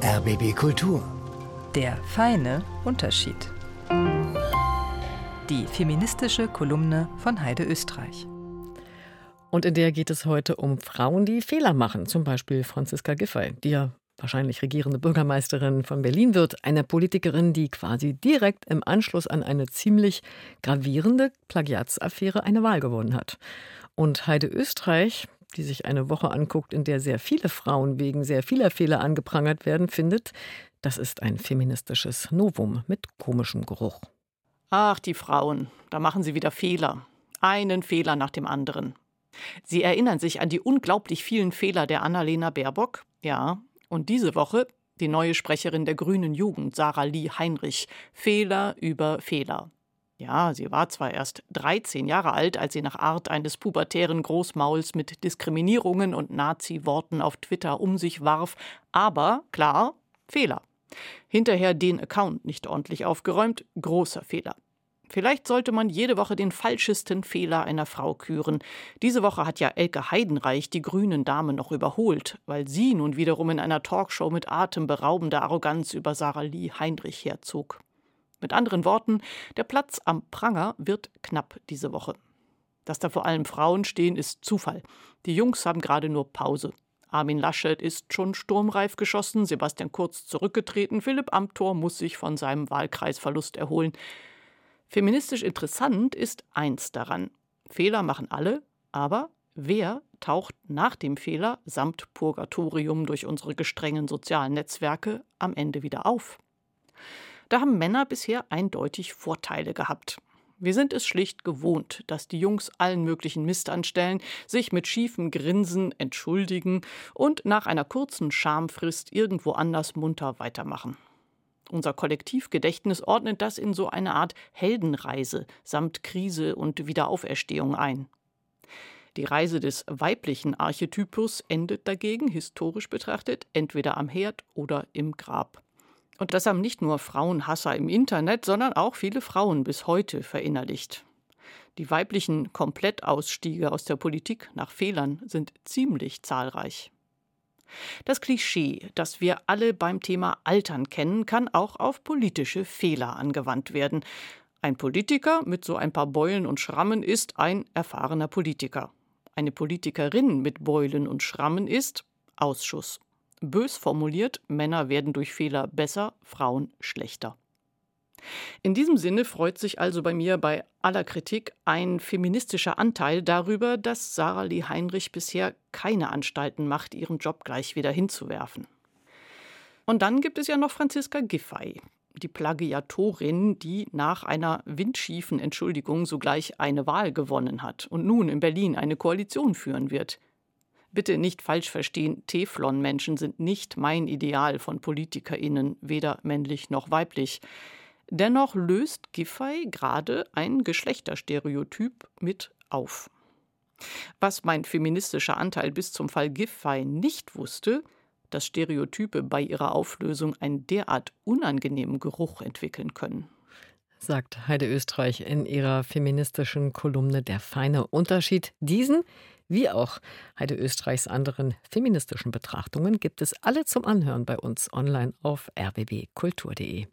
RBB Kultur. Der feine Unterschied. Die feministische Kolumne von Heide Österreich. Und in der geht es heute um Frauen, die Fehler machen. Zum Beispiel Franziska Giffey, die ja wahrscheinlich regierende Bürgermeisterin von Berlin wird. Eine Politikerin, die quasi direkt im Anschluss an eine ziemlich gravierende Plagiatsaffäre eine Wahl gewonnen hat. Und Heide Österreich, die sich eine Woche anguckt, in der sehr viele Frauen wegen sehr vieler Fehler angeprangert werden, findet, das ist ein feministisches Novum mit komischem Geruch. Ach, die Frauen, da machen sie wieder Fehler. Einen Fehler nach dem anderen. Sie erinnern sich an die unglaublich vielen Fehler der Annalena Baerbock? Ja. Und diese Woche die neue Sprecherin der Grünen Jugend, Sarah Lee Heinrich. Fehler über Fehler. Ja, sie war zwar erst 13 Jahre alt, als sie nach Art eines pubertären Großmauls mit Diskriminierungen und Nazi-Worten auf Twitter um sich warf, aber klar, Fehler. Hinterher den Account nicht ordentlich aufgeräumt, großer Fehler. Vielleicht sollte man jede Woche den falschesten Fehler einer Frau küren. Diese Woche hat ja Elke Heidenreich die grünen Dame noch überholt, weil sie nun wiederum in einer Talkshow mit atemberaubender Arroganz über Sarah Lee Heinrich herzog. Mit anderen Worten, der Platz am Pranger wird knapp diese Woche. Dass da vor allem Frauen stehen, ist Zufall. Die Jungs haben gerade nur Pause. Armin Laschet ist schon sturmreif geschossen, Sebastian Kurz zurückgetreten, Philipp Amthor muss sich von seinem Wahlkreisverlust erholen. Feministisch interessant ist eins daran. Fehler machen alle, aber wer taucht nach dem Fehler samt Purgatorium durch unsere gestrengen sozialen Netzwerke am Ende wieder auf? Da haben Männer bisher eindeutig Vorteile gehabt. Wir sind es schlicht gewohnt, dass die Jungs allen möglichen Mist anstellen, sich mit schiefem Grinsen entschuldigen und nach einer kurzen Schamfrist irgendwo anders munter weitermachen. Unser Kollektivgedächtnis ordnet das in so eine Art Heldenreise samt Krise und Wiederauferstehung ein. Die Reise des weiblichen Archetypus endet dagegen, historisch betrachtet, entweder am Herd oder im Grab. Und das haben nicht nur Frauenhasser im Internet, sondern auch viele Frauen bis heute verinnerlicht. Die weiblichen Komplettausstiege aus der Politik nach Fehlern sind ziemlich zahlreich. Das Klischee, das wir alle beim Thema Altern kennen, kann auch auf politische Fehler angewandt werden. Ein Politiker mit so ein paar Beulen und Schrammen ist ein erfahrener Politiker. Eine Politikerin mit Beulen und Schrammen ist Ausschuss. Bös formuliert, Männer werden durch Fehler besser, Frauen schlechter. In diesem Sinne freut sich also bei mir bei aller Kritik ein feministischer Anteil darüber, dass Sarah Lee Heinrich bisher keine Anstalten macht, ihren Job gleich wieder hinzuwerfen. Und dann gibt es ja noch Franziska Giffey, die Plagiatorin, die nach einer windschiefen Entschuldigung sogleich eine Wahl gewonnen hat und nun in Berlin eine Koalition führen wird. Bitte nicht falsch verstehen, Teflon-Menschen sind nicht mein Ideal von PolitikerInnen, weder männlich noch weiblich. Dennoch löst Giffey gerade ein Geschlechterstereotyp mit auf. Was mein feministischer Anteil bis zum Fall Giffey nicht wusste, dass Stereotype bei ihrer Auflösung einen derart unangenehmen Geruch entwickeln können sagt Heide Österreich in ihrer feministischen Kolumne Der feine Unterschied. Diesen wie auch Heide Österreichs anderen feministischen Betrachtungen gibt es alle zum Anhören bei uns online auf rbbkultur.de.